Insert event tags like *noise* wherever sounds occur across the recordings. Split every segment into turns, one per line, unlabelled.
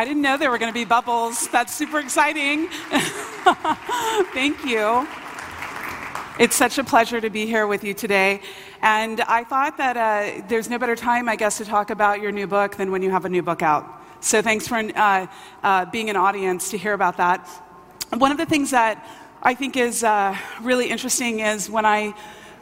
I didn't know there were going to be bubbles. That's super exciting. *laughs* Thank you. It's such a pleasure to be here with you today. And I thought that uh, there's no better time, I guess, to talk about your new book than when you have a new book out. So thanks for uh, uh, being an audience to hear about that. One of the things that I think is uh, really interesting is when I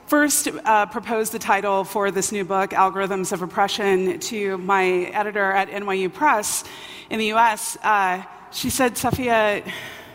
first uh, proposed the title for this new book, Algorithms of Oppression, to my editor at NYU Press in the US, uh, she said, Safiya,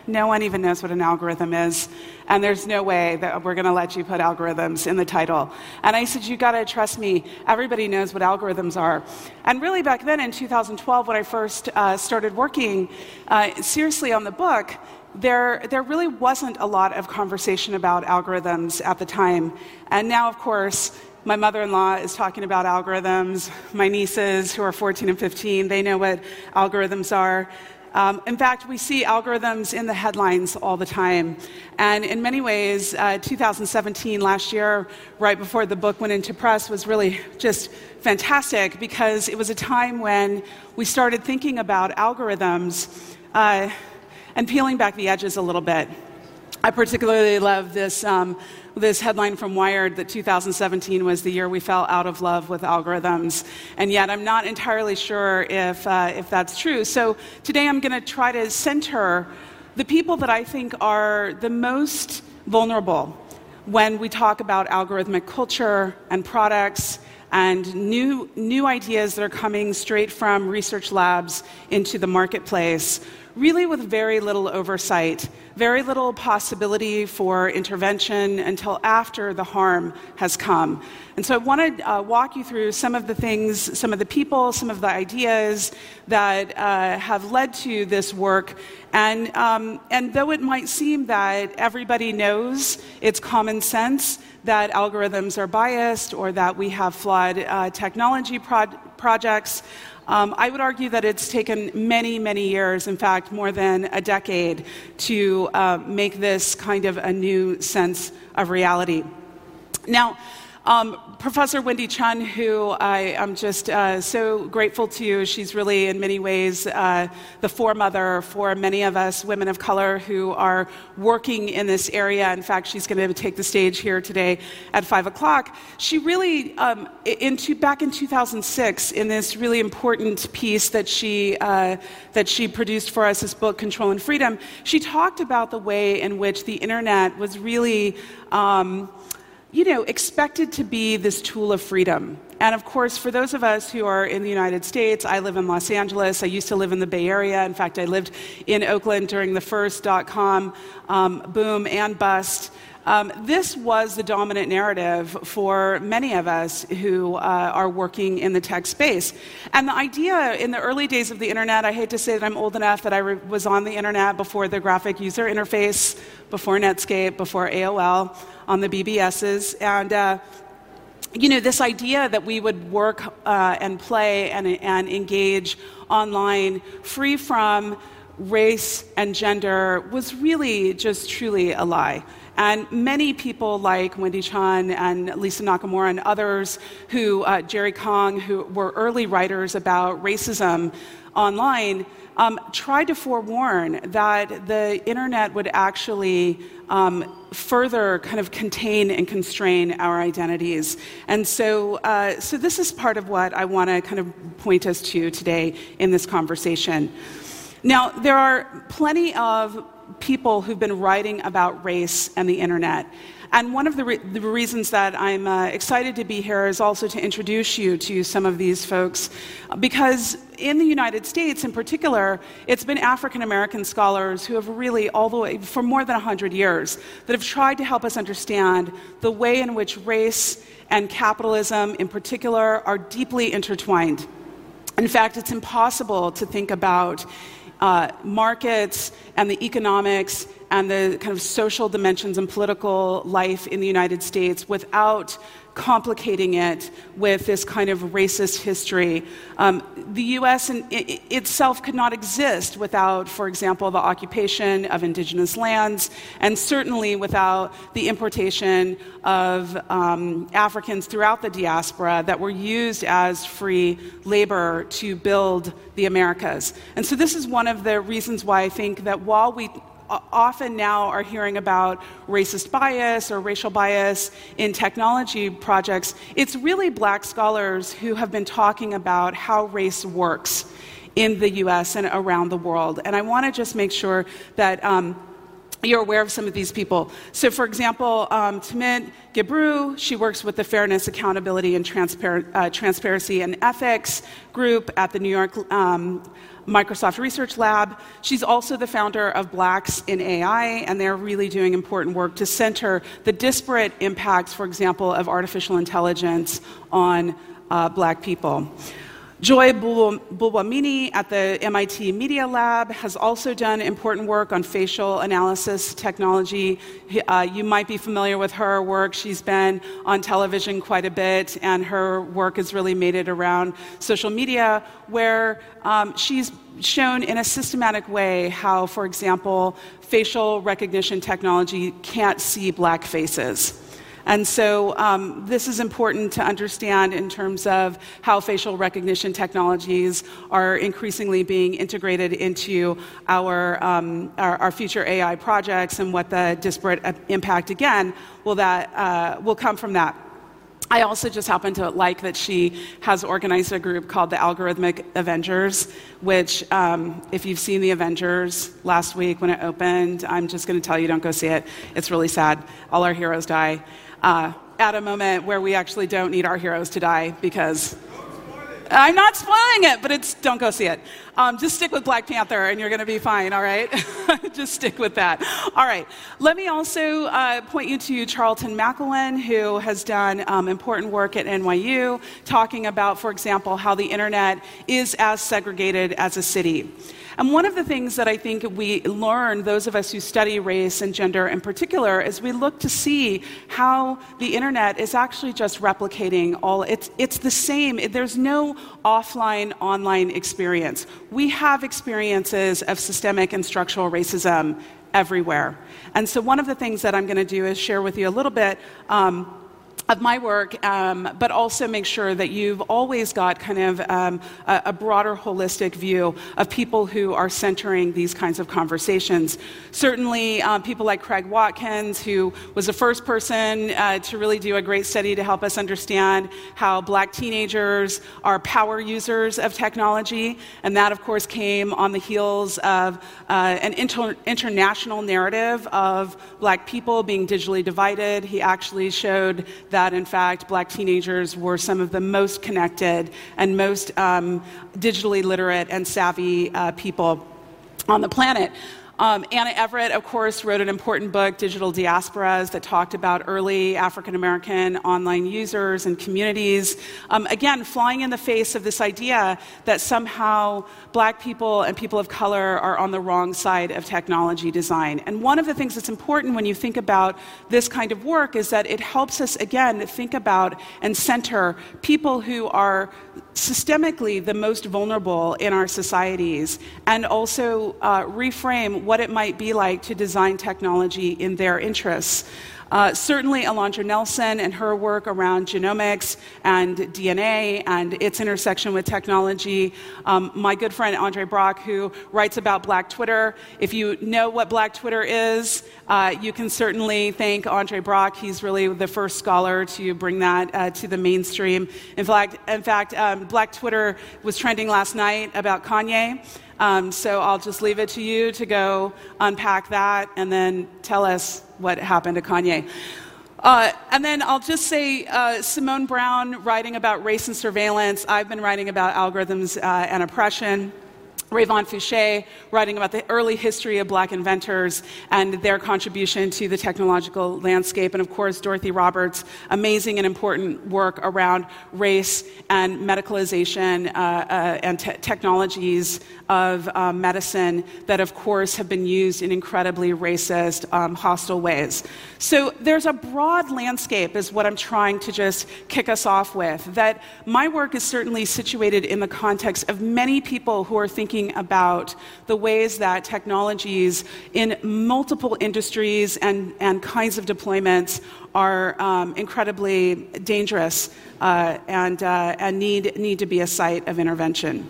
no one even knows what an algorithm is, and there's no way that we're going to let you put algorithms in the title. And I said, You got to trust me, everybody knows what algorithms are. And really, back then in 2012, when I first uh, started working uh, seriously on the book, there, there really wasn't a lot of conversation about algorithms at the time. And now, of course, my mother in law is talking about algorithms. My nieces, who are 14 and 15, they know what algorithms are. Um, in fact, we see algorithms in the headlines all the time. And in many ways, uh, 2017, last year, right before the book went into press, was really just fantastic because it was a time when we started thinking about algorithms. Uh, and peeling back the edges a little bit. I particularly love this, um, this headline from Wired that 2017 was the year we fell out of love with algorithms. And yet, I'm not entirely sure if, uh, if that's true. So, today I'm going to try to center the people that I think are the most vulnerable when we talk about algorithmic culture and products and new, new ideas that are coming straight from research labs into the marketplace really with very little oversight, very little possibility for intervention until after the harm has come. And so I want to uh, walk you through some of the things, some of the people, some of the ideas that uh, have led to this work. And, um, and though it might seem that everybody knows it's common sense that algorithms are biased or that we have flawed uh, technology pro- projects, um, I would argue that it's taken many, many years, in fact, more than a decade, to uh, make this kind of a new sense of reality. Now, um, Professor Wendy Chun, who I am just uh, so grateful to, she's really in many ways uh, the foremother for many of us women of color who are working in this area. In fact, she's going to take the stage here today at 5 o'clock. She really, um, into, back in 2006, in this really important piece that she, uh, that she produced for us, this book, Control and Freedom, she talked about the way in which the internet was really. Um, you know, expected to be this tool of freedom. And of course, for those of us who are in the United States, I live in Los Angeles. I used to live in the Bay Area. In fact, I lived in Oakland during the first dot com um, boom and bust. Um, this was the dominant narrative for many of us who uh, are working in the tech space. And the idea in the early days of the internet, I hate to say that I'm old enough that I re- was on the internet before the graphic user interface, before Netscape, before AOL, on the BBSs. And uh, you know, this idea that we would work uh, and play and, and engage online free from race and gender was really just truly a lie. And many people like Wendy Chun and Lisa Nakamura and others who, uh, Jerry Kang, who were early writers about racism online, um, tried to forewarn that the internet would actually um, further kind of contain and constrain our identities. And so, uh, so this is part of what I want to kind of point us to today in this conversation. Now, there are plenty of people who've been writing about race and the internet. And one of the, re- the reasons that I'm uh, excited to be here is also to introduce you to some of these folks, because in the United States in particular, it's been African American scholars who have really, all the way for more than 100 years, that have tried to help us understand the way in which race and capitalism in particular are deeply intertwined. In fact, it's impossible to think about uh, markets and the economics and the kind of social dimensions and political life in the United States without complicating it with this kind of racist history. Um, the US in, it, itself could not exist without, for example, the occupation of indigenous lands, and certainly without the importation of um, Africans throughout the diaspora that were used as free labor to build the Americas. And so, this is one of the reasons why I think that while we often now are hearing about racist bias or racial bias in technology projects, it's really black scholars who have been talking about how race works in the US and around the world. And I want to just make sure that. Um, you're aware of some of these people. So, for example, um, Timnit Gebru, she works with the Fairness, Accountability, and Transpar- uh, Transparency and Ethics group at the New York um, Microsoft Research Lab. She's also the founder of Blacks in AI, and they're really doing important work to center the disparate impacts, for example, of artificial intelligence on uh, black people. Joy Buolamwini at the MIT Media Lab has also done important work on facial analysis technology. Uh, you might be familiar with her work. She's been on television quite a bit, and her work has really made it around social media, where um, she's shown in a systematic way how, for example, facial recognition technology can't see black faces. And so um, this is important to understand in terms of how facial recognition technologies are increasingly being integrated into our, um, our, our, future AI projects and what the disparate uh, impact, again, will, that, uh, will come from that. I also just happen to like that she has organized a group called the Algorithmic Avengers, which, um, if you've seen The Avengers last week when it opened, I'm just going to tell you don't go see it. It's really sad. All our heroes die uh, at a moment where we actually don't need our heroes to die because I'm not spoiling it, but it's don't go see it. Um, just stick with Black Panther and you're going to be fine, all right? *laughs* just stick with that. All right. Let me also uh, point you to Charlton McIlwain, who has done um, important work at NYU, talking about, for example, how the internet is as segregated as a city. And one of the things that I think we learn, those of us who study race and gender in particular, is we look to see how the internet is actually just replicating all, it's, it's the same. There's no offline online experience. We have experiences of systemic and structural racism everywhere. And so, one of the things that I'm going to do is share with you a little bit. Um, of my work, um, but also make sure that you've always got kind of um, a, a, broader holistic view of people who are centering these kinds of conversations. Certainly, um, people like Craig Watkins, who was the first person uh, to really do a great study to help us understand how black teenagers are power users of technology. And that, of course, came on the heels of uh, an inter- international narrative of black people being digitally divided. He actually showed that, in fact, black teenagers were some of the most connected and most um, digitally literate and savvy uh, people on the planet. Um, Anna Everett, of course, wrote an important book, Digital Diasporas, that talked about early African American online users and communities. Um, again, flying in the face of this idea that somehow black people and people of color are on the wrong side of technology design. And one of the things that's important when you think about this kind of work is that it helps us, again, think about and center people who are systemically the most vulnerable in our societies and also uh, reframe what it might be like to design technology in their interests. Uh, certainly, Alondra Nelson and her work around genomics and DNA and its intersection with technology. Um, my good friend Andre Brock, who writes about Black Twitter. If you know what Black Twitter is, uh, you can certainly thank Andre Brock. He's really the first scholar to bring that uh, to the mainstream. In fact, in fact um, Black Twitter was trending last night about Kanye. Um, so I'll just leave it to you to go unpack that and then tell us what happened to Kanye. Uh, and then I'll just say uh, Simone Browne writing about race and surveillance. I've been writing about algorithms uh, and oppression. Rayvon Fouché, writing about the early history of black inventors and their contribution to the technological landscape. And of course, Dorothy Roberts' amazing and important work around race and medicalization uh, uh, and te- technologies of uh, medicine that, of course, have been used in incredibly racist, um, hostile ways. So there's a broad landscape, is what I'm trying to just kick us off with. That my work is certainly situated in the context of many people who are thinking about the ways that technologies in multiple industries and, and kinds of deployments are um, incredibly dangerous uh, and, uh, and need, need to be a site of intervention.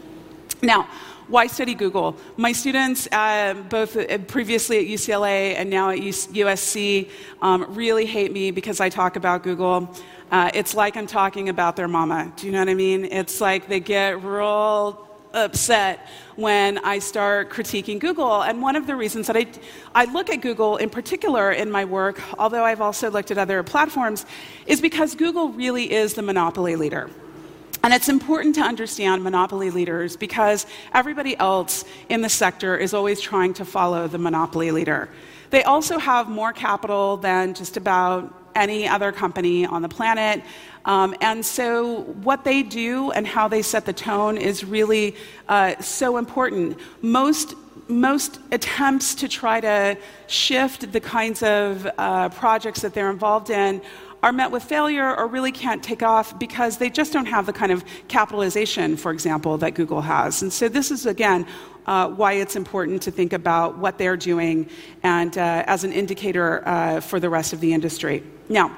Now, why study Google? My students, uh, both previously at UCLA and now at USC, um, really hate me because I talk about Google. Uh, it's like I'm talking about their mama. Do you know what I mean? It's like they get real upset when I start critiquing Google. And one of the reasons that I, I look at Google in particular in my work, although I've also looked at other platforms, is because Google really is the monopoly leader. And it's important to understand monopoly leaders because everybody else in the sector is always trying to follow the monopoly leader. They also have more capital than just about any other company on the planet. Um, and so, what they do and how they set the tone is really uh, so important. Most most attempts to try to shift the kinds of uh, projects that they're involved in are met with failure or really can't take off because they just don't have the kind of capitalization, for example, that Google has. And so, this is again uh, why it's important to think about what they're doing and uh, as an indicator uh, for the rest of the industry. Now,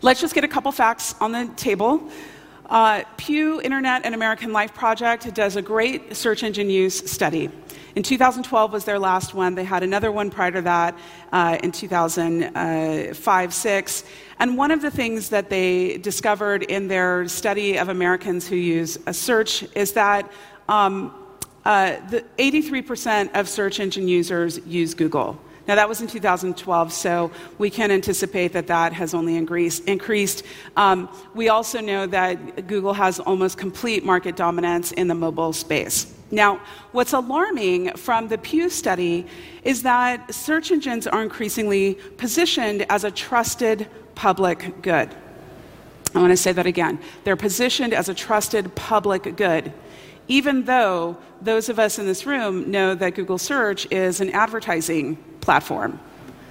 let's just get a couple facts on the table. Uh, Pew Internet and American Life Project does a great search engine use study. In 2012 was their last one. They had another one prior to that uh, in 2005 6. And one of the things that they discovered in their study of Americans who use a search is that um, uh, the 83% of search engine users use Google. Now, that was in 2012, so we can anticipate that that has only increased. Um, we also know that Google has almost complete market dominance in the mobile space. Now, what's alarming from the Pew study is that search engines are increasingly positioned as a trusted public good. I want to say that again. They're positioned as a trusted public good even though those of us in this room know that Google Search is an advertising platform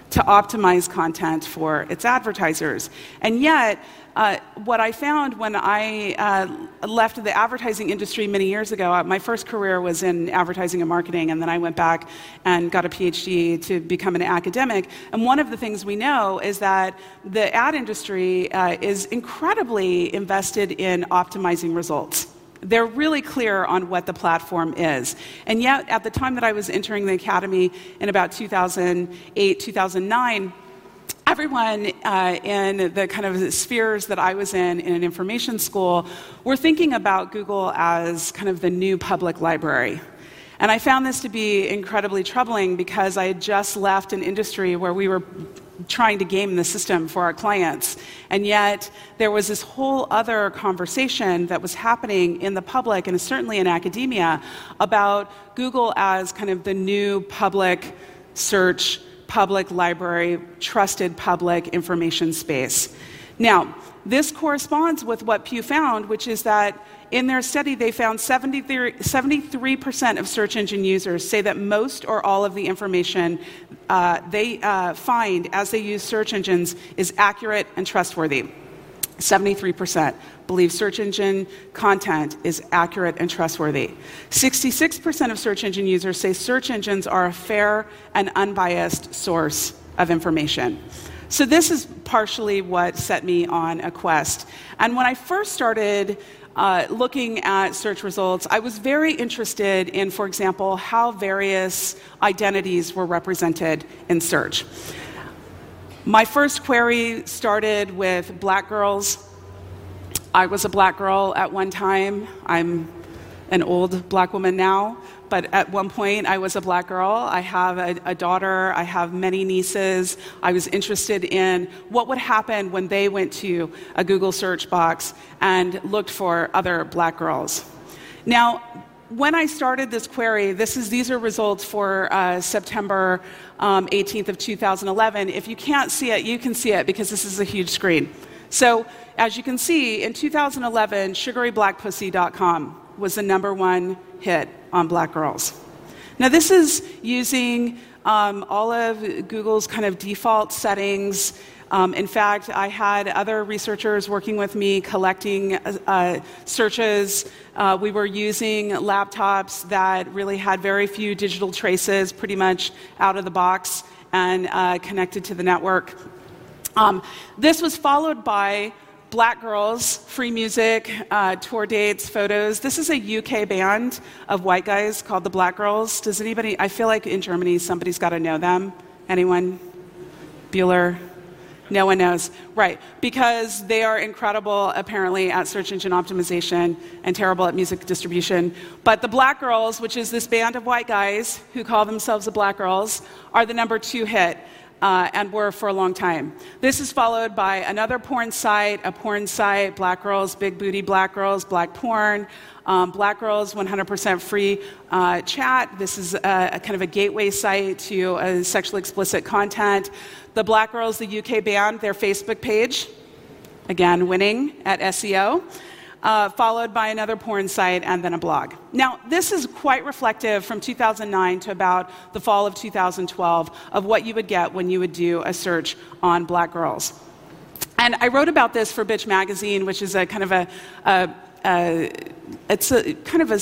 to optimize content for its advertisers. And yet, uh, what I found when I uh, left the advertising industry many years ago, uh, my first career was in advertising and marketing, and then I went back and got a PhD to become an academic. And one of the things we know is that the ad industry uh, is incredibly invested in optimizing results. They're really clear on what the platform is. And yet, at the time that I was entering the academy in about 2008, 2009, everyone uh, in the kind of spheres that I was in in an information school were thinking about Google as kind of the new public library. And I found this to be incredibly troubling because I had just left an industry where we were trying to game the system for our clients. And yet, there was this whole other conversation that was happening in the public and certainly in academia about Google as kind of the new public search, public library, trusted public information space. Now, this corresponds with what Pew found, which is that in their study, they found 73, 73% of search engine users say that most or all of the information uh, they uh, find as they use search engines is accurate and trustworthy. 73% believe search engine content is accurate and trustworthy. 66% of search engine users say search engines are a fair and unbiased source of information. So, this is partially what set me on a quest. And when I first started uh, looking at search results, I was very interested in, for example, how various identities were represented in search. My first query started with black girls. I was a black girl at one time. I'm an old black woman now but at one point I was a black girl. I have a, a, daughter, I have many nieces. I was interested in what would happen when they went to a Google search box and looked for other black girls. Now, when I started this query, this is, these are results for uh, September um, 18th of 2011. If you can't see it, you can see it because this is a huge screen. So, as you can see, in 2011, sugaryblackpussy.com was the number one hit on black girls. Now, this is using um, all of Google's kind of default settings. Um, in fact, I had other researchers working with me collecting uh, searches. Uh, we were using laptops that really had very few digital traces, pretty much out of the box and uh, connected to the network. Um, this was followed by Black Girls, free music, uh, tour dates, photos. This is a UK band of white guys called the Black Girls. Does anybody, I feel like in Germany somebody's got to know them. Anyone? Bueller? No one knows. Right. Because they are incredible, apparently, at search engine optimization and terrible at music distribution. But the Black Girls, which is this band of white guys who call themselves the Black Girls, are the number two hit uh, and were for a long time. This is followed by another porn site, a porn site, black girls, big booty black girls, black porn. Um, black girls 100% free uh, chat this is a, a, kind of a gateway site to uh, sexually explicit content the black girls the uk band their facebook page again winning at seo uh, followed by another porn site, and then a blog. Now, this is quite reflective from 2009 to about the fall of 2012 of what you would get when you would do a search on black girls. And I wrote about this for Bitch Magazine, which is a kind of a, a, a it's a kind of a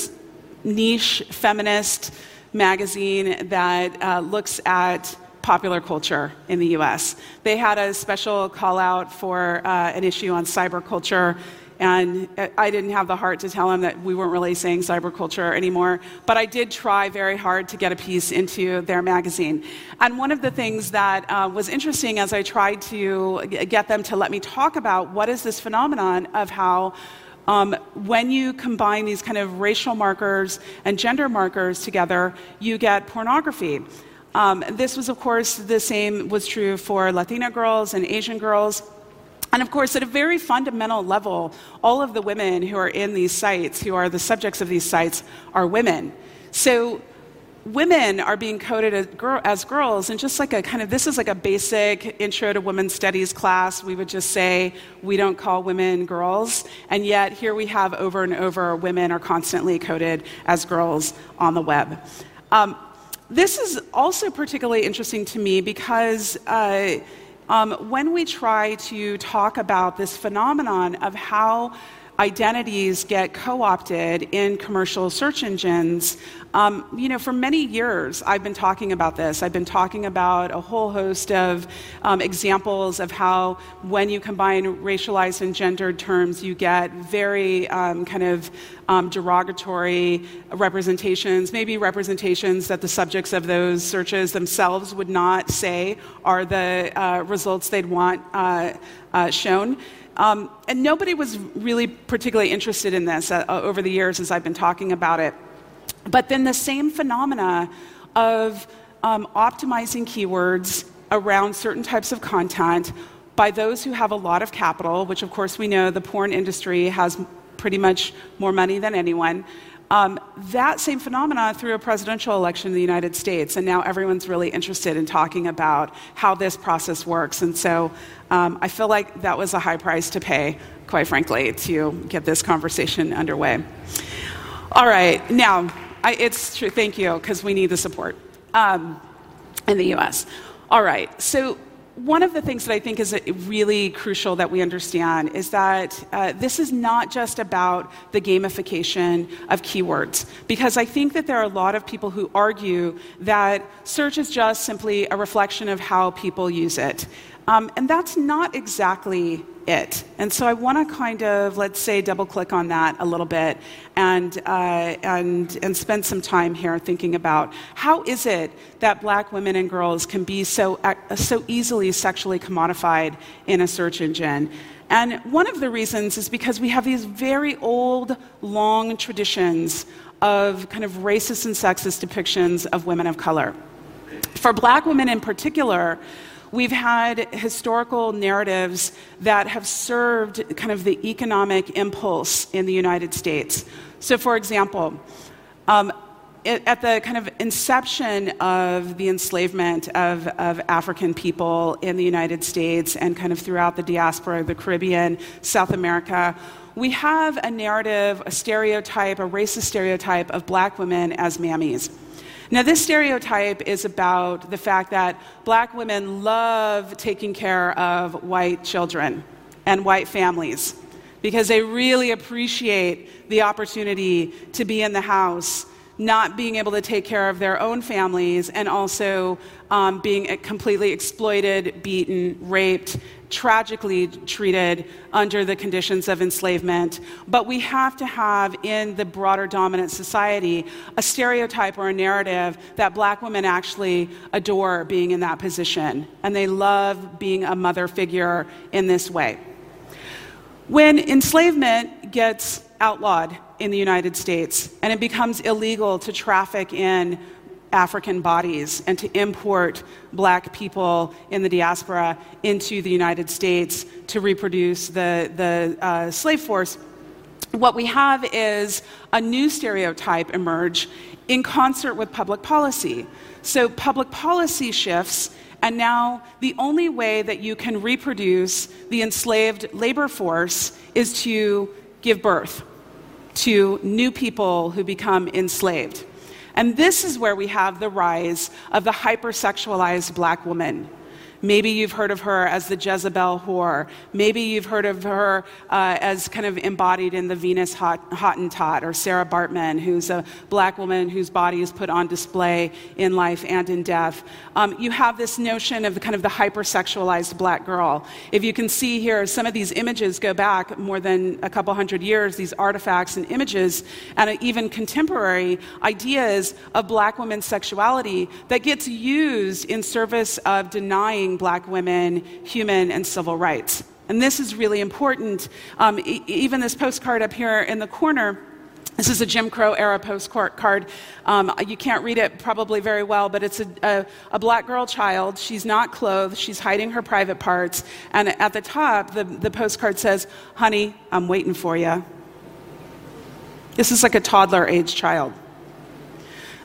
niche feminist magazine that uh, looks at popular culture in the US. They had a special call out for uh, an issue on cyber culture and I didn't have the heart to tell him that we weren't really saying cyberculture anymore. But I did try very hard to get a piece into their magazine. And one of the things that uh, was interesting as I tried to get them to let me talk about what is this phenomenon of how. Um, when you combine these kind of racial markers and gender markers together, you get pornography. Um, this was, of course, the same was true for Latina girls and Asian girls. And of course, at a very fundamental level, all of the women who are in these sites, who are the subjects of these sites, are women. So women are being coded as, girl, as, girls, and just like a kind of this is like a basic intro to women's studies class, we would just say we don't call women girls, and yet here we have over and over women are constantly coded as girls on the web. Um, this is also particularly interesting to me because. Uh, um, when we try to talk about this phenomenon of how identities get co opted in commercial search engines. Um, you know, for many years, I've been talking about this. I've been talking about a whole host of um, examples of how, when you combine racialized and gendered terms, you get very um, kind of um, derogatory representations, maybe representations that the subjects of those searches themselves would not say are the uh, results they'd want uh, uh, shown. Um, and nobody was really particularly interested in this uh, over the years as I've been talking about it. But then the same phenomena of um, optimizing keywords around certain types of content by those who have a lot of capital, which of course we know the porn industry has pretty much more money than anyone. Um, that same phenomenon through a presidential election in the United States, and now everyone's really interested in talking about how this process works. And so um, I feel like that was a high price to pay, quite frankly, to get this conversation underway. All right, now, I, it's true, thank you, because we need the support um, in the US. All right, so one of the things that I think is really crucial that we understand is that uh, this is not just about the gamification of keywords, because I think that there are a lot of people who argue that search is just simply a reflection of how people use it. Um, and that's not exactly it. And so I want to kind of, let's say, double click on that a little bit and, uh, and, and spend some time here thinking about how is it that black women and girls can be so, so easily sexually commodified in a search engine. And one of the reasons is because we have these very old, long traditions of kind of racist and sexist depictions of women of color. For black women in particular, We've had historical narratives that have served kind of the economic impulse in the United States. So, for example, um, at the kind of inception of the enslavement of, of African people in the United States and kind of throughout the diaspora, the Caribbean, South America, we have a narrative, a stereotype, a racist stereotype of black women as mammies. Now, this stereotype is about the fact that black women love taking care of white children and white families because they really appreciate the opportunity to be in the house, not being able to take care of their own families, and also um, being completely exploited, beaten, raped, tragically treated under the conditions of enslavement. But we have to have in the broader dominant society a stereotype or a narrative that black women actually adore being in that position, and they love being a mother figure in this way. When enslavement gets outlawed in the United States and it becomes illegal to traffic in African bodies and to import black people in the diaspora into the United States to reproduce the, the uh, slave force, what we have is a new stereotype emerge in concert with public policy. So public policy shifts and now, the only way that you can reproduce the enslaved labor force is to give birth to new people who become enslaved. And this is where we have the rise of the hypersexualized black woman. Maybe you've heard of her as the Jezebel whore. Maybe you've heard of her uh, as kind of embodied in the Venus Hottentot or Sarah Bartman, who's a black woman whose body is put on display in life and in death. Um, you have this notion of the kind of the hypersexualized black girl. If you can see here, some of these images go back more than a couple hundred years, these artifacts and images, and even contemporary ideas of black women's sexuality that gets used in service of denying black women human and civil rights. And this is really important. Um, e- even this postcard up here in the corner. This is a Jim Crow era postcard. Um, you can't read it probably very well, but it's a, a, a, black girl child. She's not clothed. She's hiding her private parts. And at the top, the, the postcard says, Honey, I'm waiting for you. This is like a toddler age child.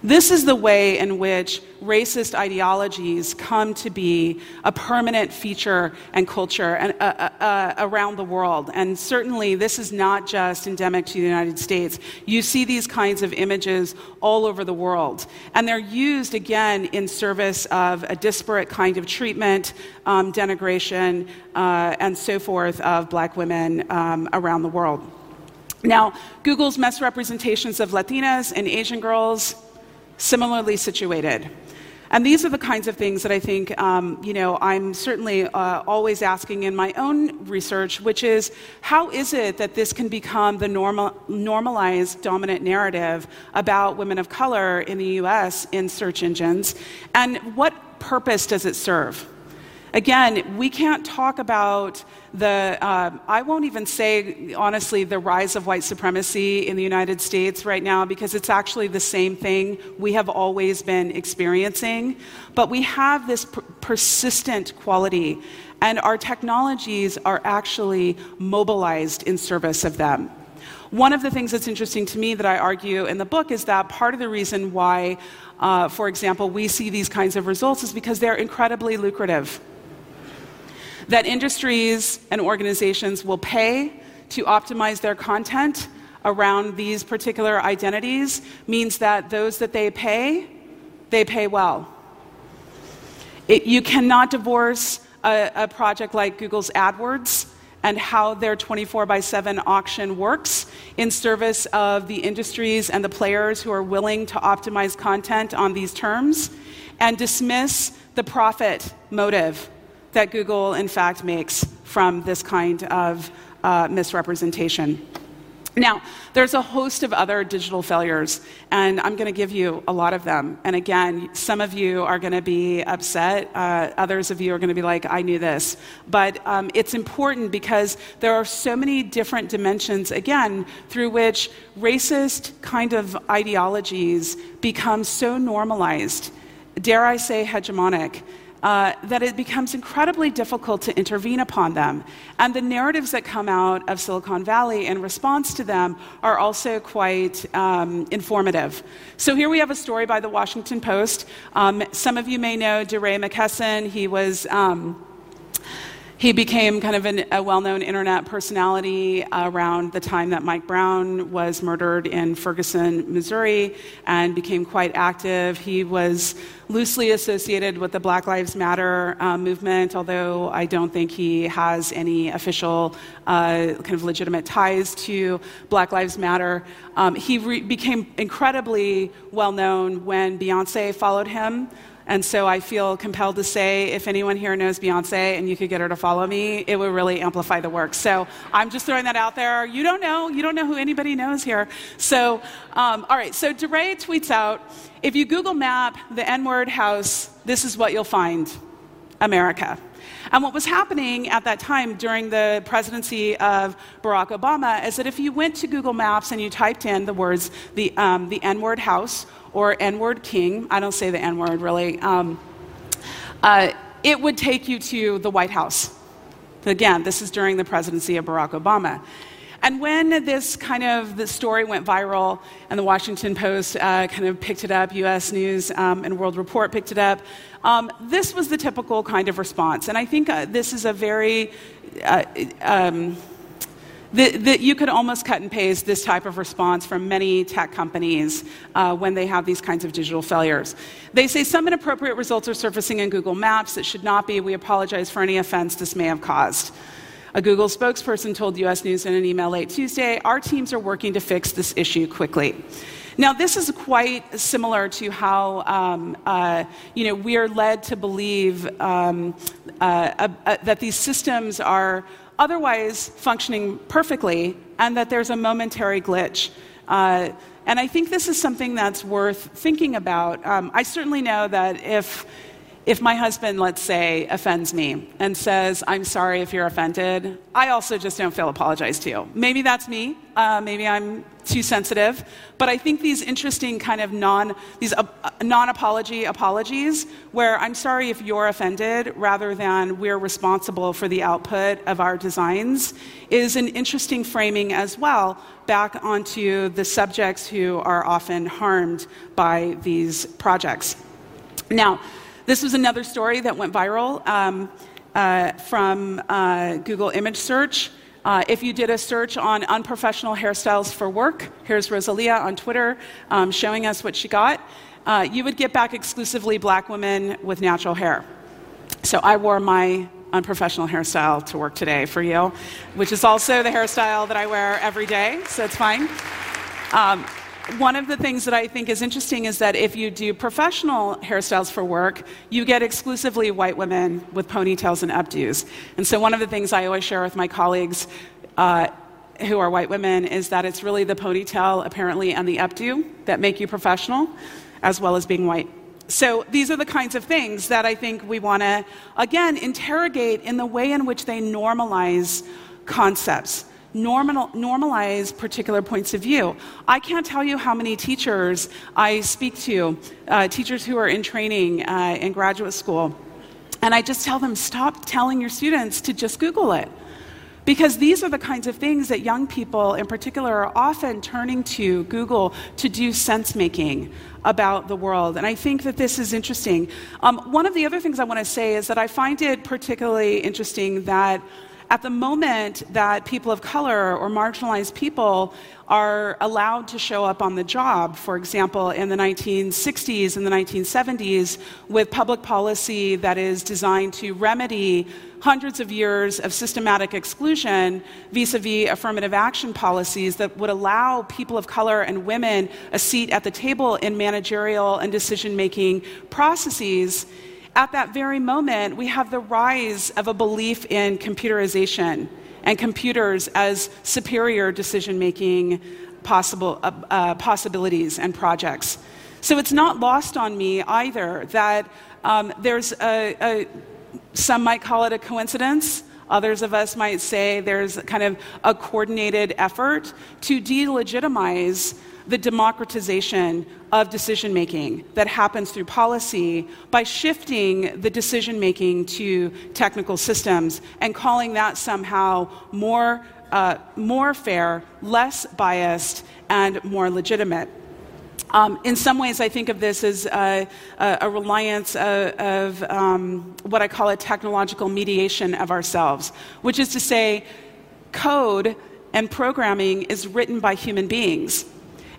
This is the way in which racist ideologies come to be a permanent feature and culture and, uh, uh, uh, around the world. And certainly, this is not just endemic to the United States. You see these kinds of images all over the world. And they're used, again, in service of a disparate kind of treatment, um, denigration, uh, and so forth of black women um, around the world. Now, Google's misrepresentations of Latinas and Asian girls similarly situated. And these are the kinds of things that I think, um, you know, I'm certainly uh, always asking in my own research, which is how is it that this can become the normal, normalized dominant narrative about women of color in the US in search engines? And what purpose does it serve? Again, we can't talk about the, uh, I won't even say, honestly, the rise of white supremacy in the United States right now because it's actually the same thing we have always been experiencing. But we have this per- persistent quality, and our technologies are actually mobilized in service of them. One of the things that's interesting to me that I argue in the book is that part of the reason why, uh, for example, we see these kinds of results is because they're incredibly lucrative that industries and organizations will pay to optimize their content around these particular identities means that those that they pay, they pay well. It, you cannot divorce a, a project like Google's AdWords and how their 24 by 7 auction works in service of the industries and the players who are willing to optimize content on these terms and dismiss the profit motive that Google, in fact, makes from this kind of uh, misrepresentation. Now, there's a host of other digital failures, and I'm going to give you a lot of them. And again, some of you are going to be upset, uh, others of you are going to be like, I knew this. But um, it's important because there are so many different dimensions, again, through which racist kind of ideologies become so normalized, dare I say, hegemonic, uh, that it becomes incredibly difficult to intervene upon them. And the narratives that come out of Silicon Valley in response to them are also quite um, informative. So here we have a story by the Washington Post. Um, some of you may know DeRay McKesson. He was. Um, he became kind of an, a well known internet personality around the time that Mike Brown was murdered in Ferguson, Missouri, and became quite active. He was loosely associated with the Black Lives Matter uh, movement, although I don't think he has any official uh, kind of legitimate ties to Black Lives Matter. Um, he re- became incredibly well known when Beyonce followed him. And so I feel compelled to say if anyone here knows Beyonce and you could get her to follow me, it would really amplify the work. So I'm just throwing that out there. You don't know. You don't know who anybody knows here. So, um, all right. So DeRay tweets out if you Google map the N word house, this is what you'll find America. And what was happening at that time during the presidency of Barack Obama is that if you went to Google Maps and you typed in the words the, um, the N word house or N word king, I don't say the N word really, um, uh, it would take you to the White House. Again, this is during the presidency of Barack Obama. And when this kind of the story went viral, and the Washington Post uh, kind of picked it up, U.S. News um, and World Report picked it up, um, this was the typical kind of response. And I think uh, this is a very uh, um, that, you could almost cut and paste this type of response from many tech companies uh, when they have these kinds of digital failures. They say some inappropriate results are surfacing in Google Maps that should not be. We apologize for any offense this may have caused. A Google spokesperson told US News in an email late Tuesday our teams are working to fix this issue quickly. Now, this is quite similar to how um, uh, you know, we are led to believe um, uh, uh, uh that these systems are otherwise functioning perfectly and that there's a momentary glitch. Uh, and I think this is something that's worth thinking about. Um, I certainly know that if if my husband, let's say, offends me and says, I'm sorry if you're offended, I also just don't feel apologized to. You. Maybe that's me. Uh, maybe I'm too sensitive. But I think these interesting kind of non, these uh, non-apology apologies, where I'm sorry if you're offended rather than we're responsible for the output of our designs, is an interesting framing as well back onto the subjects who are often harmed by these projects. Now, this was another story that went viral um, uh, from uh, Google image search. Uh, if you did a search on unprofessional hairstyles for work, here's Rosalia on Twitter um, showing us what she got, uh, you would get back exclusively black women with natural hair. So I wore my unprofessional hairstyle to work today for you, which is also the hairstyle that I wear every day, so it's fine. Um, one of the things that I think is interesting is that if you do professional hairstyles for work, you get exclusively white women with ponytails and updos. And so, one of the things I always share with my colleagues uh, who are white women is that it's really the ponytail, apparently, and the updo that make you professional, as well as being white. So, these are the kinds of things that I think we want to, again, interrogate in the way in which they normalize concepts normal, normalize particular points of view. I can't tell you how many teachers I speak to, uh, teachers who are in training uh, in graduate school, and I just tell them stop telling your students to just Google it. Because these are the kinds of things that young people in particular are often turning to Google to do sense making about the world. And I think that this is interesting. Um, one of the other things I want to say is that I find it particularly interesting that at the moment that people of color or marginalized people are allowed to show up on the job, for example, in the 1960s and the 1970s, with public policy that is designed to remedy hundreds of years of systematic exclusion vis a vis affirmative action policies that would allow people of color and women a seat at the table in managerial and decision making processes at that very moment, we have the rise of a belief in computerization and computers as superior decision making possible, uh, uh, possibilities and projects. So it's not lost on me either that um, there's a, a, some might call it a coincidence. Others of us might say there's kind of a coordinated effort to delegitimize the democratization of decision making that happens through policy by shifting the decision making to technical systems and calling that somehow more, uh, more fair, less biased, and more legitimate. Um, in some ways, I think of this as a, reliance of, of um, what I call a technological mediation of ourselves, which is to say, code and programming is written by human beings.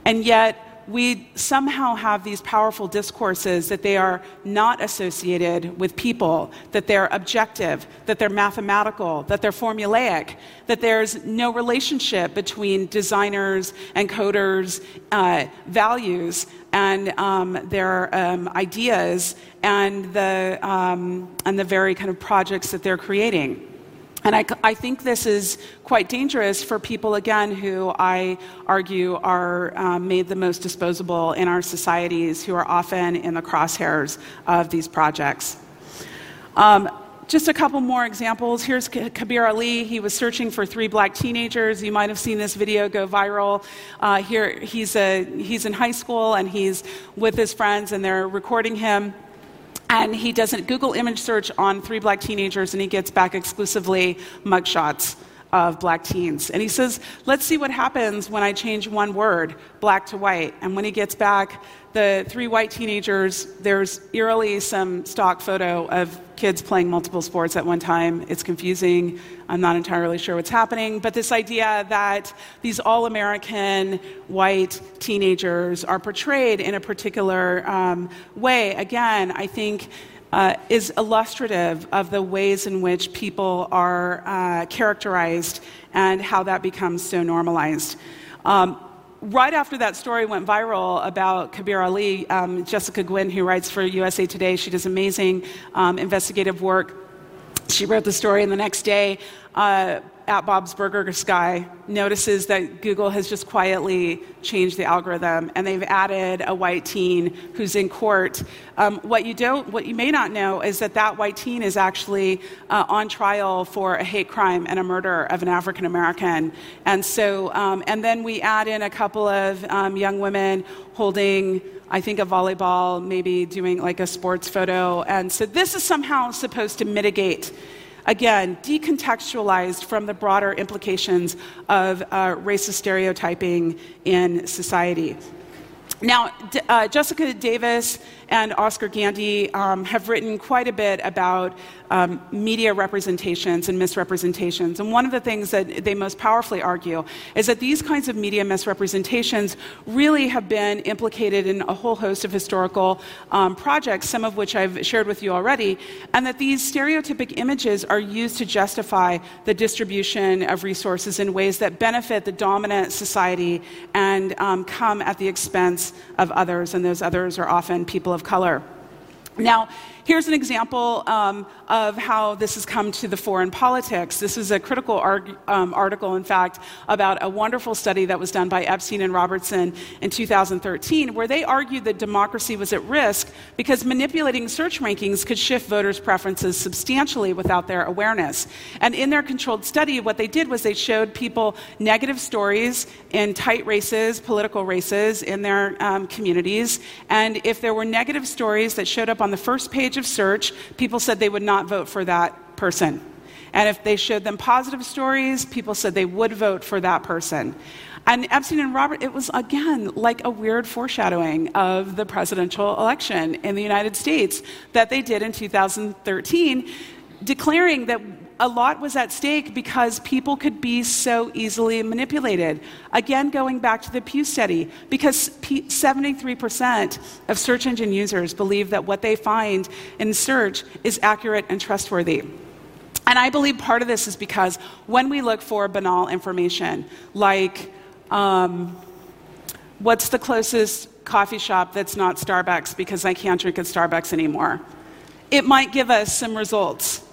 And yet, we somehow have these powerful discourses that they are not associated with people, that they're objective, that they're mathematical, that they're formulaic, that there's no relationship between designers and coders' uh, values and um, their um, ideas and the, um, and the very kind of projects that they're creating. And I, I, think this is quite dangerous for people, again, who I argue are um, made the most disposable in our societies, who are often in the crosshairs of these projects. Um, just a couple more examples. Here's Kabir Ali. He was searching for three black teenagers. You might have seen this video go viral. Uh, here, he's, a, he's in high school and he's with his friends, and they're recording him and he does a Google image search on three black teenagers and he gets back exclusively mugshots of black teens. And he says, Let's see what happens when I change one word, black to white. And when he gets back the three white teenagers, there's eerily some stock photo of kids playing multiple sports at one time. It's confusing. I'm not entirely sure what's happening. But this idea that these all American white teenagers are portrayed in a particular um, way, again, I think uh, is illustrative of the ways in which people are uh, characterized and how that becomes so normalized. Um, right after that story went viral about Kabir Ali, um, Jessica Guynn, who writes for USA Today, she does amazing um, investigative work. She wrote the story, and the next day, uh, at Bob's Burger Guy notices that Google has just quietly changed the algorithm and they've added a white teen who's in court. Um, what you don't, what you may not know is that that white teen is actually uh, on trial for a hate crime and a murder of an African American. And so, um, and then we add in a couple of um, young women holding I think a volleyball, maybe doing like a sports photo. And so this is somehow supposed to mitigate again, decontextualized from the broader implications of uh, racist stereotyping in society. Now, uh, Jessica Davis and Oscar Gandy um, have written quite a bit about um, media representations and misrepresentations. And one of the things that they most powerfully argue is that these kinds of media misrepresentations really have been implicated in a whole host of historical um, projects, some of which I've shared with you already, and that these stereotypic images are used to justify the distribution of resources in ways that benefit the dominant society and um, come at the expense of others, and those others are often people of color. Now, Here's an example um, of how this has come to the fore in politics. This is a critical arg- um, article, in fact, about a wonderful study that was done by Epstein and Robertson in 2013, where they argued that democracy was at risk because manipulating search rankings could shift voters' preferences substantially without their awareness. And in their controlled study, what they did was they showed people negative stories in tight races, political races in their um, communities. And if there were negative stories that showed up on the first page page of search, people said they would not vote for that person. And if they showed them positive stories, people said they would vote for that person. And Epstein and Robert, it was again like a weird foreshadowing of the presidential election in the United States that they did in 2013, declaring that a lot was at stake because people could be so easily manipulated. Again, going back to the Pew study, because 73% of search engine users believe that what they find in search is accurate and trustworthy. And I believe part of this is because when we look for banal information, like um, what's the closest coffee shop that's not Starbucks because I can't drink at Starbucks anymore, it might give us some results.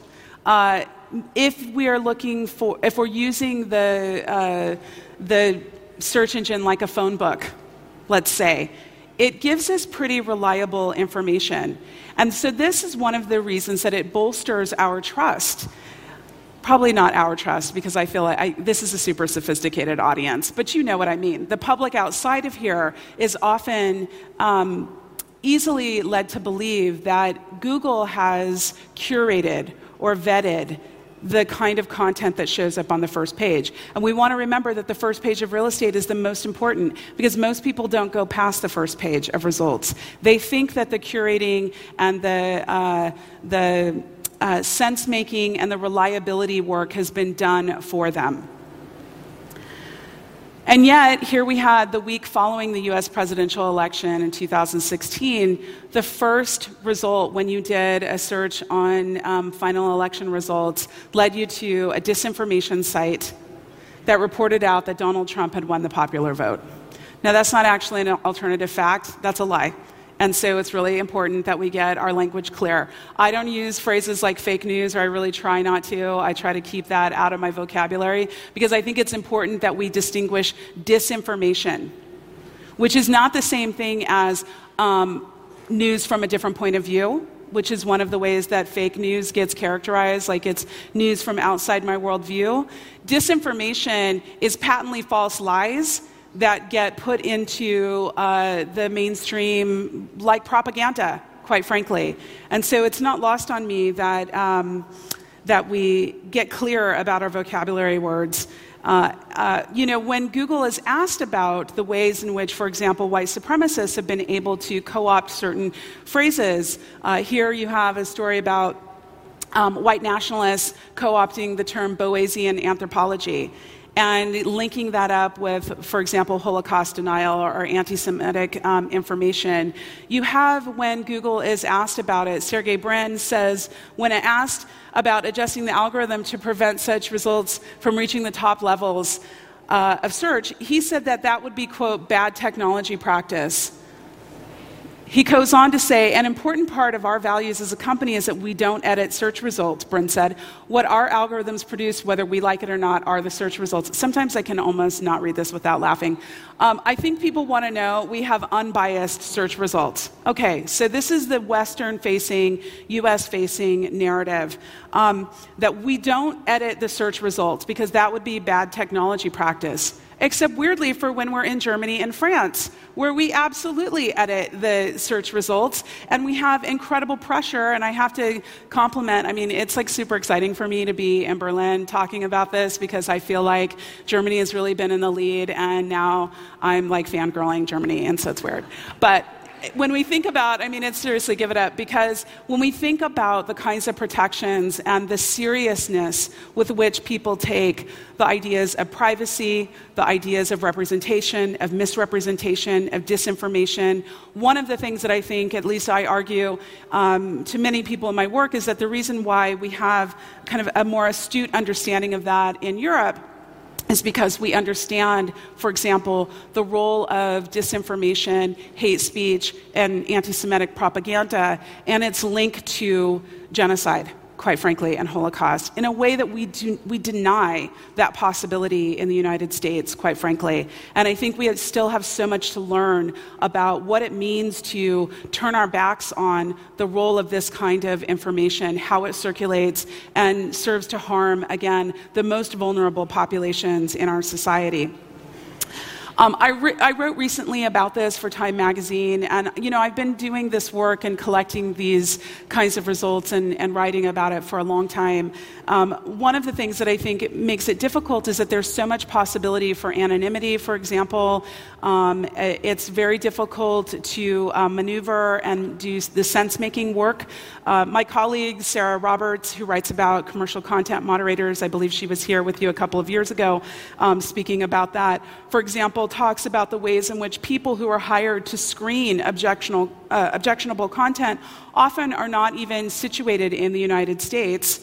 Uh, if we are looking for, if we're using the, uh, the search engine like a phone book, let's say, it gives us pretty reliable information. And so this is one of the reasons that it bolsters our trust. probably not our trust because I feel like I, this is a super sophisticated audience, but you know what I mean. The public outside of here is often um, easily led to believe that Google has curated or vetted the kind of content that shows up on the first page. And we want to remember that the first page of real estate is the most important because most people don't go past the first page of results. They think that the curating and the, uh, the uh, sense making and the reliability work has been done for them. And yet, here we had the week following the US presidential election in 2016, the first result when you did a search on um, final election results led you to a disinformation site that reported out that Donald Trump had won the popular vote. Now, that's not actually an alternative fact, that's a lie. And so it's really important that we get our language clear. I don't use phrases like fake news, or I really try not to. I try to keep that out of my vocabulary because I think it's important that we distinguish disinformation, which is not the same thing as um, news from a different point of view which is one of the ways that fake news gets characterized, like it's news from outside my worldview. Disinformation is patently false lies that get put into uh, the mainstream like propaganda, quite frankly. And so it's not lost on me that, um, that we get clear about our vocabulary words. Uh, uh, you know, when Google is asked about the ways in which, for example, white supremacists have been able to co opt certain phrases, uh, here you have a story about um, white nationalists co opting the term Boasian anthropology and linking that up with, for example, Holocaust denial or anti Semitic um, information. You have, when Google is asked about it, Sergey Brin says, when it asked about adjusting the algorithm to prevent such results from reaching the top levels uh, of search, he said that that would be, quote, bad technology practice. He goes on to say, an important part of our values as a company is that we don't edit search results, Brin said. What our algorithms produce, whether we like it or not, are the search results. Sometimes I can almost not read this without laughing. Um, I think people want to know we have unbiased search results. Okay, so this is the Western facing, US facing narrative um, that we don't edit the search results because that would be bad technology practice except weirdly for when we're in Germany and France, where we absolutely edit the search results and we have incredible pressure. And I have to compliment, I mean, it's like super exciting for me to be in Berlin talking about this because I feel like Germany has really been in the lead and now I'm like fangirling Germany, and so it's weird. But when we think about, I mean, it's seriously give it up because when we think about the kinds of protections and the seriousness with which people take the ideas of privacy, the ideas of representation, of misrepresentation, of disinformation, one of the things that I think, at least I argue um, to many people in my work, is that the reason why we have kind of a more astute understanding of that in Europe is because we understand, for example, the role of disinformation, hate speech, and anti Semitic propaganda and its link to genocide quite frankly, and Holocaust in a way that we, do, we deny that possibility in the United States, quite frankly. And I think we still have so much to learn about what it means to turn our backs on the role of this kind of information, how it circulates, and serves to harm, again, the most vulnerable populations in our society. Um, I, re- I, wrote recently about this for Time Magazine, and you know I've been doing this work and collecting these kinds of results and, and writing about it for a long time. Um, one of the things that I think makes it difficult is that there's so much possibility for anonymity. For example, um, it's very difficult to uh, maneuver and do the sense-making work. Uh, my colleague Sarah Roberts, who writes about commercial content moderators, I believe she was here with you a couple of years ago, um, speaking about that. For example talks about the ways in which people who are hired to screen objectionable, uh, objectionable content often are not even situated in the United States.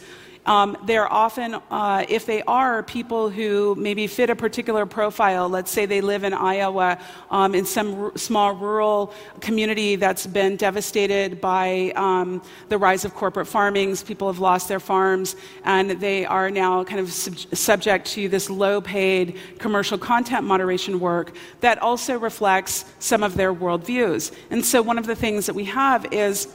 Um, they're often, uh, if they are, people who maybe fit a particular profile. Let's say they live in Iowa um, in some r- small rural community that's been devastated by um, the rise of corporate farmings. People have lost their farms, and they are now kind of sub- subject to this low paid commercial content moderation work that also reflects some of their worldviews. And so, one of the things that we have is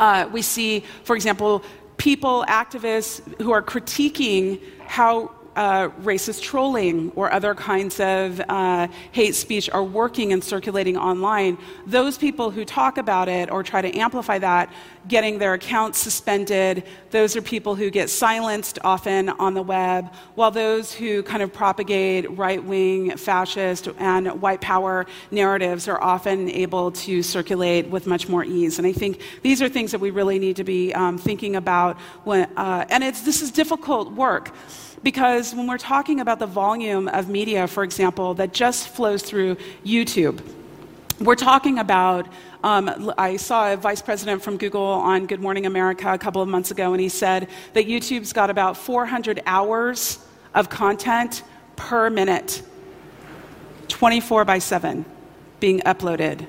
uh, we see, for example, people, activists who are critiquing how uh, racist trolling or other kinds of uh, hate speech are working and circulating online, those people who talk about it or try to amplify that, getting their accounts suspended, those are people who get silenced often on the web, while those who kind of propagate right wing, fascist, and white power narratives are often able to circulate with much more ease. And I think these are things that we really need to be um, thinking about. When, uh, and it's, this is difficult work. Because when we're talking about the volume of media, for example, that just flows through YouTube, we're talking about. Um, I saw a vice president from Google on Good Morning America a couple of months ago, and he said that YouTube's got about 400 hours of content per minute, 24 by 7, being uploaded.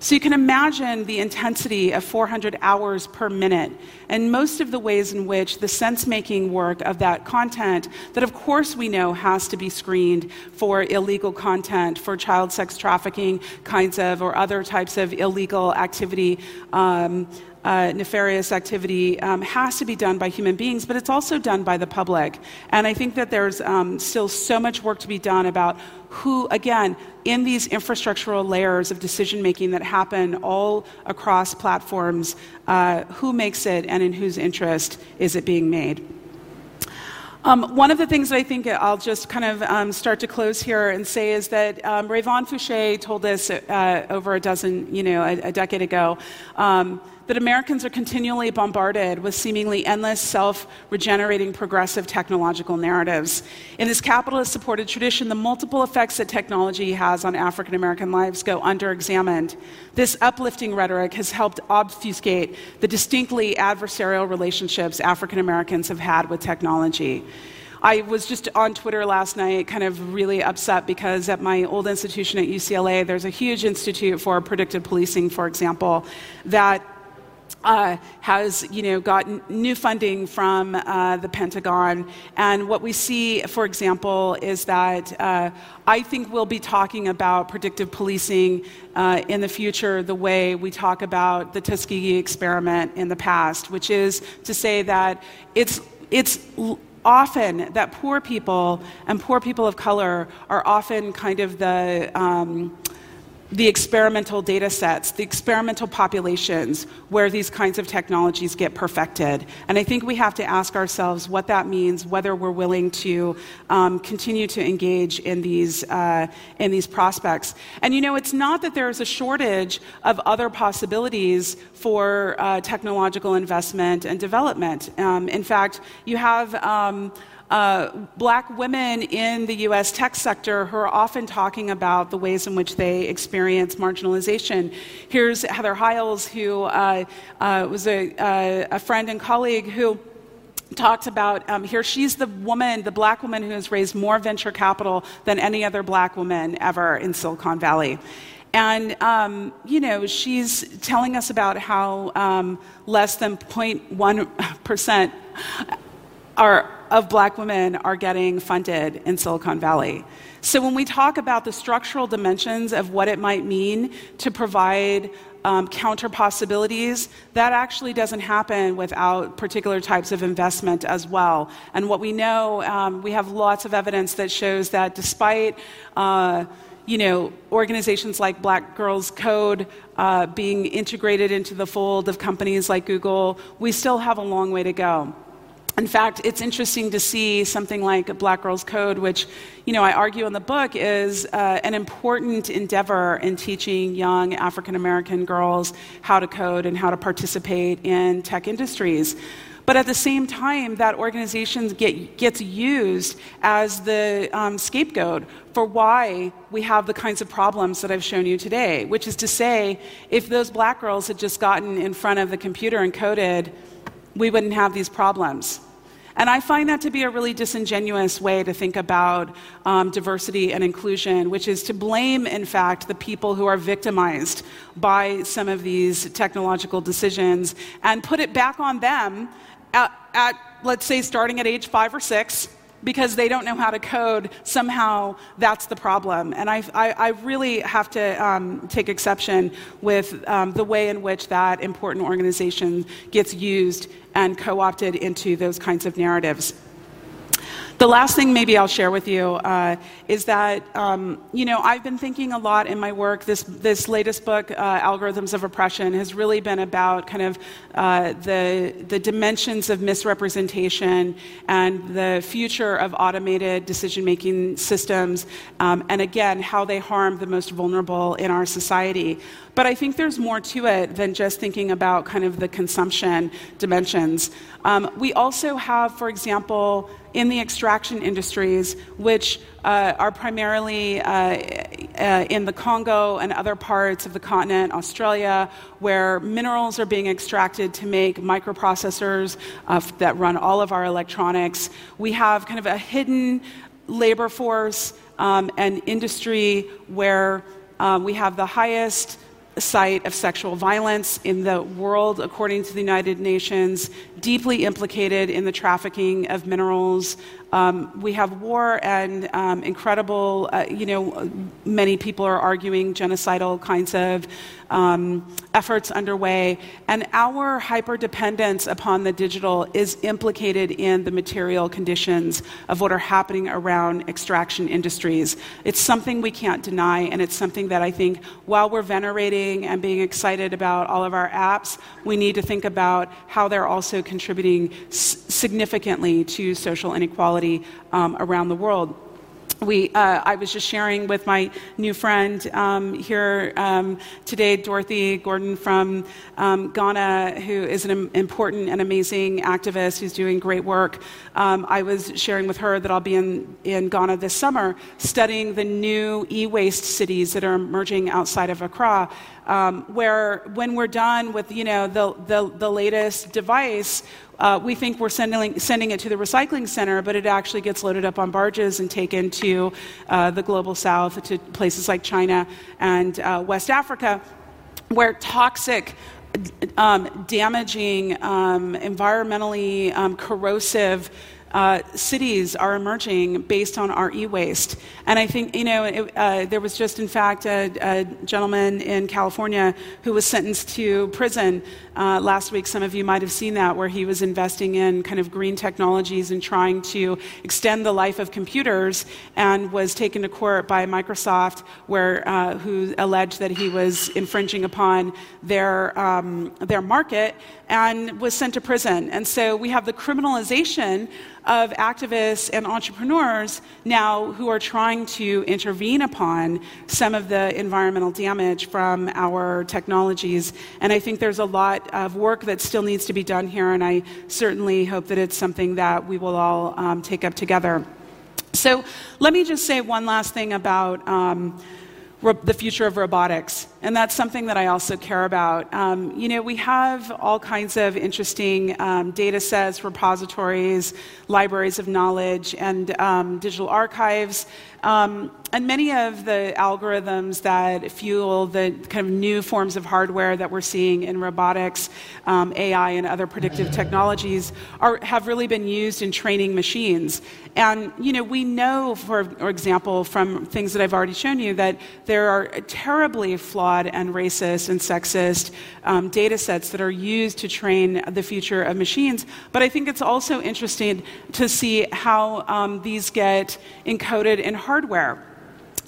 So you can imagine the intensity of 400 hours per minute and most of the ways in which the sense making work of that content, that of course we know has to be screened for illegal content, for child sex trafficking kinds of, or other types of illegal activity. Um, uh, nefarious activity um, has to be done by human beings, but it's also done by the public. And I think that there's um, still so much work to be done about who, again, in these infrastructural layers of decision making that happen all across platforms, uh, who makes it and in whose interest is it being made. Um, one of the things that I think I'll just kind of um, start to close here and say is that um, Rayvon Fouché told us uh, over a dozen, you know, a, a decade ago um, that Americans are continually bombarded with seemingly endless, self regenerating, progressive technological narratives. In this capitalist supported tradition, the multiple effects that technology has on African American lives go under examined. This uplifting rhetoric has helped obfuscate the distinctly adversarial relationships African Americans have had with technology. I was just on Twitter last night, kind of really upset because at my old institution at UCLA, there's a huge institute for predictive policing, for example, that uh, has you know gotten new funding from uh, the Pentagon, and what we see, for example, is that uh, I think we'll be talking about predictive policing uh, in the future the way we talk about the Tuskegee experiment in the past, which is to say that it's it's often that poor people and poor people of color are often kind of the um, the experimental data sets, the experimental populations where these kinds of technologies get perfected. And I think we have to ask ourselves what that means, whether we're willing to um, continue to engage in these, uh, in these prospects. And you know, it's not that there's a shortage of other possibilities for uh, technological investment and development. Um, in fact, you have um, uh, black women in the US tech sector who are often talking about the ways in which they experience marginalization. Here's Heather Hiles, who uh, uh, was a, uh, a, friend and colleague who talked about um, here she's the woman the black woman who has raised more venture capital than any other black woman ever in silicon valley and, um, you know, she's telling us about how um, less than 0.1% are of black women are getting funded in Silicon Valley. So when we talk about the structural dimensions of what it might mean to provide um, counter possibilities, that actually doesn't happen without particular types of investment as well. And what we know, um, we have lots of evidence that shows that despite uh, you know, organizations like Black Girls Code uh, being integrated into the fold of companies like Google, we still have a long way to go. In fact, it's interesting to see something like Black Girls Code, which, you know, I argue in the book is uh, an important endeavor in teaching young African American girls how to code and how to participate in tech industries. But at the same time, that organization get, gets used as the um, scapegoat for why we have the kinds of problems that I've shown you today, which is to say, if those black girls had just gotten in front of the computer and coded, we wouldn't have these problems. And I find that to be a really disingenuous way to think about um, diversity and inclusion, which is to blame, in fact, the people who are victimized by some of these technological decisions and put it back on them at, at let's say, starting at age five or six because they don't know how to code, somehow that's the problem. And I, I, I really have to um, take exception with um, the way in which that important organization gets used and co opted into those kinds of narratives. The last thing maybe I'll share with you uh, is that, um, you know, I've been thinking a lot in my work. This, this latest book, uh, Algorithms of Oppression, has really been about kind of uh, the, the dimensions of misrepresentation and the future of automated decision making systems, um, and again, how they harm the most vulnerable in our society. But I think there's more to it than just thinking about kind of the consumption dimensions. Um, we also have, for example, in the extraction industries, which uh, are primarily uh, uh, in the Congo and other parts of the continent, Australia, where minerals are being extracted to make microprocessors uh, that run all of our electronics. We have kind of a hidden labor force um, and industry where um, we have the highest site of sexual violence in the world, according to the United Nations, deeply implicated in the trafficking of minerals. Um, we have war and um, incredible, uh, you know, many people are arguing genocidal kinds of um, efforts underway. And our hyperdependence upon the digital is implicated in the material conditions of what are happening around extraction industries. It's something we can't deny, and it's something that I think while we're venerating and being excited about all of our apps, we need to think about how they're also contributing s- significantly to social inequality um, around the world we, uh, I was just sharing with my new friend um, here um, today, Dorothy Gordon from um, Ghana, who is an important and amazing activist who's doing great work. Um, I was sharing with her that I'll be in, in Ghana this summer studying the new e waste cities that are emerging outside of Accra. Um, where when we're done with you know the, the, the latest device uh, we think we're sending, sending it to the recycling center, but it actually gets loaded up on barges and taken to uh, the global south, to places like China and uh, West Africa, where toxic um, damaging, um, environmentally um, corrosive uh, cities are emerging based on our e-waste. And I think, you know, it, uh, there was just, in fact, a, a, gentleman in California who was sentenced to prison uh, last week. Some of you might have seen that, where he was investing in kind of green technologies and trying to extend the life of computers, and was taken to court by Microsoft, where uh, who alleged that he was infringing upon their um, their market, and was sent to prison. And so we have the criminalization of activists and entrepreneurs now who are trying to intervene upon some of the environmental damage from our technologies. And I think there's a lot of work that still needs to be done here, and I certainly hope that it's something that we will all um, take up together. So let me just say one last thing about. Um, the future of robotics. And that's something that I also care about. Um, you know, we have all kinds of interesting um, data sets, repositories, libraries of knowledge, and um, digital archives. Um, and many of the algorithms that fuel the kind of new forms of hardware that we're seeing in robotics, um, AI, and other predictive technologies are, have really been used in training machines. And you know, we know, for example, from things that I've already shown you, that there are terribly flawed and racist and sexist um, data sets that are used to train the future of machines. But I think it's also interesting to see how um, these get encoded in hardware.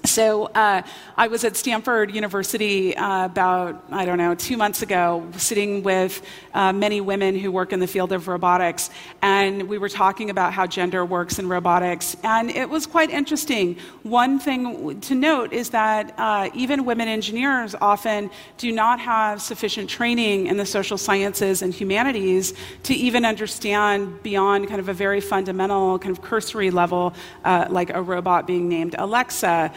So uh, I was at Stanford University uh, about, I don't know, two months ago, sitting with uh, many women who work in the field of robotics, and we were talking about how gender works in robotics. And it was quite interesting. One thing to note is that uh, even women engineers often do not have sufficient training in the social sciences and humanities to even understand beyond kind of a very fundamental, kind of cursory level, uh, like a robot being named Alexa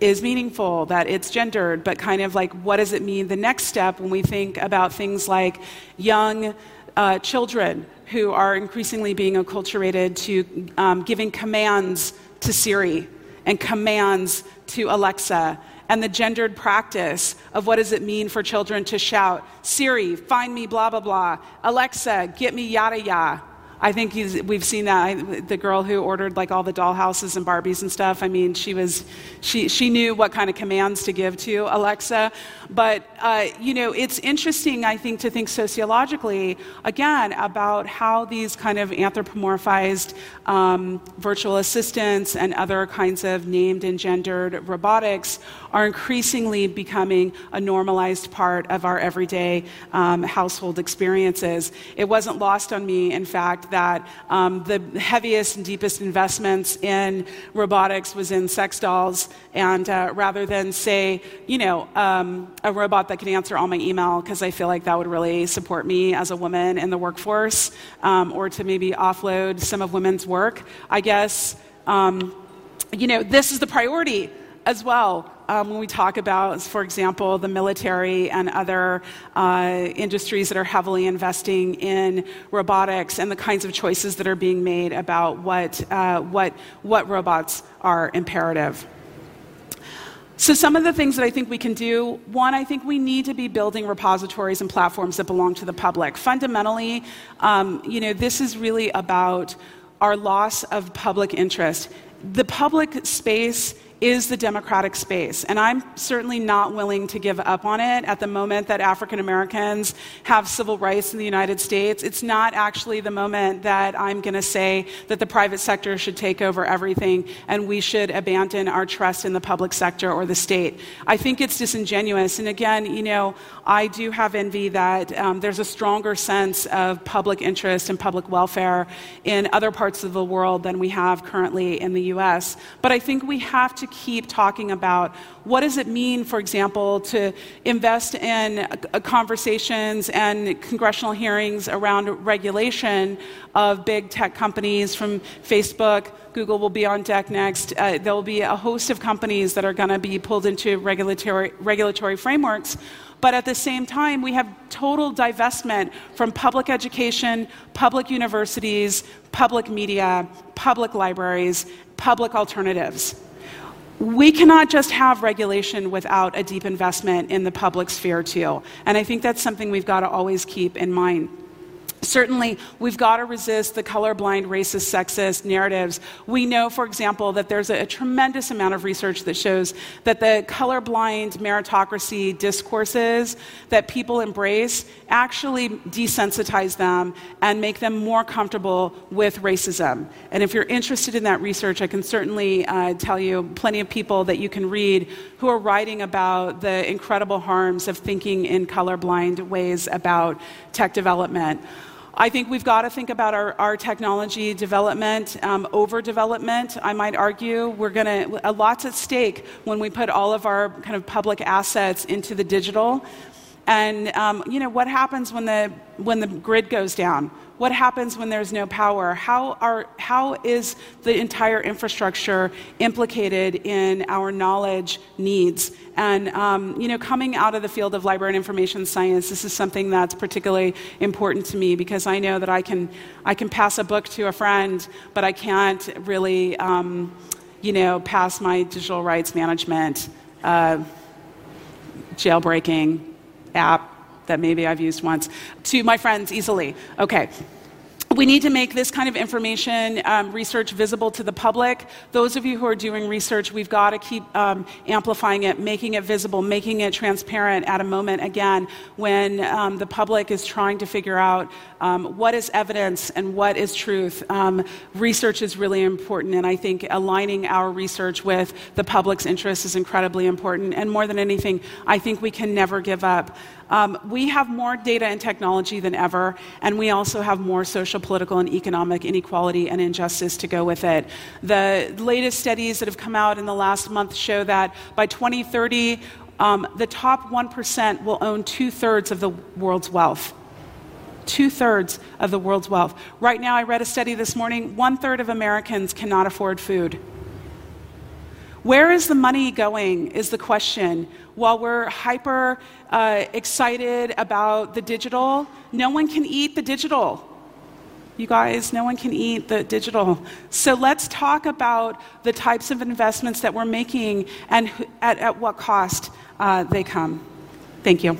is meaningful, that it's gendered, but kind of like what does it mean the next step when we think about things like young uh, children who are increasingly being acculturated to um, giving commands to Siri and commands to Alexa and the gendered practice of what does it mean for children to shout, Siri, find me blah, blah, blah. Alexa, get me yada, yada. I think we've seen that. I, the girl who ordered like all the dollhouses and Barbies and stuff. I mean, she was, she, she knew what kind of commands to give to Alexa. But uh, you know, it's interesting. I think to think sociologically again about how these kind of anthropomorphized um, virtual assistants and other kinds of named and gendered robotics are increasingly becoming a normalized part of our everyday um, household experiences. It wasn't lost on me, in fact, that um, the heaviest and deepest investments in robotics was in sex dolls, and uh, rather than say, you know, um, a robot that can answer all my email, because I feel like that would really support me as a woman in the workforce, um, or to maybe offload some of women's work, I guess, um, you know, this is the priority as well um, when we talk about, for example, the military and other uh, industries that are heavily investing in robotics and the kinds of choices that are being made about what, uh, what, what robots are imperative. So, some of the things that I think we can do one, I think we need to be building repositories and platforms that belong to the public. Fundamentally, um, you know, this is really about our loss of public interest. The public space is the democratic space. And I'm certainly not willing to give up on it at the moment that African Americans have civil rights in the United States. It's not actually the moment that I'm going to say that the private sector should take over everything and we should abandon our trust in the public sector or the state. I think it's disingenuous. And again, you know, I do have envy that um, there's a stronger sense of public interest and public welfare in other parts of the world than we have currently in the US. But I think we have to keep talking about what does it mean, for example, to invest in uh, conversations and congressional hearings around regulation of big tech companies from Facebook. Google will be on deck next. Uh, there will be a host of companies that are going to be pulled into regulatory, regulatory frameworks. But at the same time, we have total divestment from public education, public universities, public media, public libraries, public alternatives we cannot just have regulation without a deep investment in the public sphere, too. And I think that's something we've got to always keep in mind. Certainly, we've got to resist the colorblind, racist, sexist narratives. We know, for example, that there's a, tremendous amount of research that shows that the colorblind meritocracy discourses that people embrace actually desensitize them and make them more comfortable with racism. And if you're interested in that research, I can certainly uh, tell you plenty of people that you can read who are writing about the incredible harms of thinking in colorblind ways about tech development. I think we've got to think about our, our technology development, um, over development, I might argue. We're going to, a lot's at stake when we put all of our kind of public assets into the digital. And, um, you know, what happens when the, when the grid goes down? What happens when there's no power? How, are, how is the entire infrastructure implicated in our knowledge needs? And um, you know, coming out of the field of library and information science, this is something that's particularly important to me because I know that I can, I can pass a book to a friend, but I can't really, um, you know, pass my digital rights management uh, jailbreaking app that maybe I've used once to my friends easily. Okay, we need to make this kind of information um, research visible to the public. Those of you who are doing research, we've got to keep um, amplifying it, making it visible, making it transparent at a moment, again, when um, the public is trying to figure out um, what is evidence and what is truth. Um, research is really important, and I think aligning our research with the public's interest is incredibly important. And more than anything, I think we can never give up. Um, we have more data and technology than ever, and we also have more social, political, and economic inequality and injustice to go with it. The latest studies that have come out in the last month show that by 2030, um, the top 1% will own two thirds of the world's wealth. Two thirds of the world's wealth. Right now, I read a study this morning one third of Americans cannot afford food. Where is the money going, is the question. While we're hyper uh, excited about the digital, no one can eat the digital. You guys, no one can eat the digital. So let's talk about the types of investments that we're making and at, at what cost uh, they come. Thank you.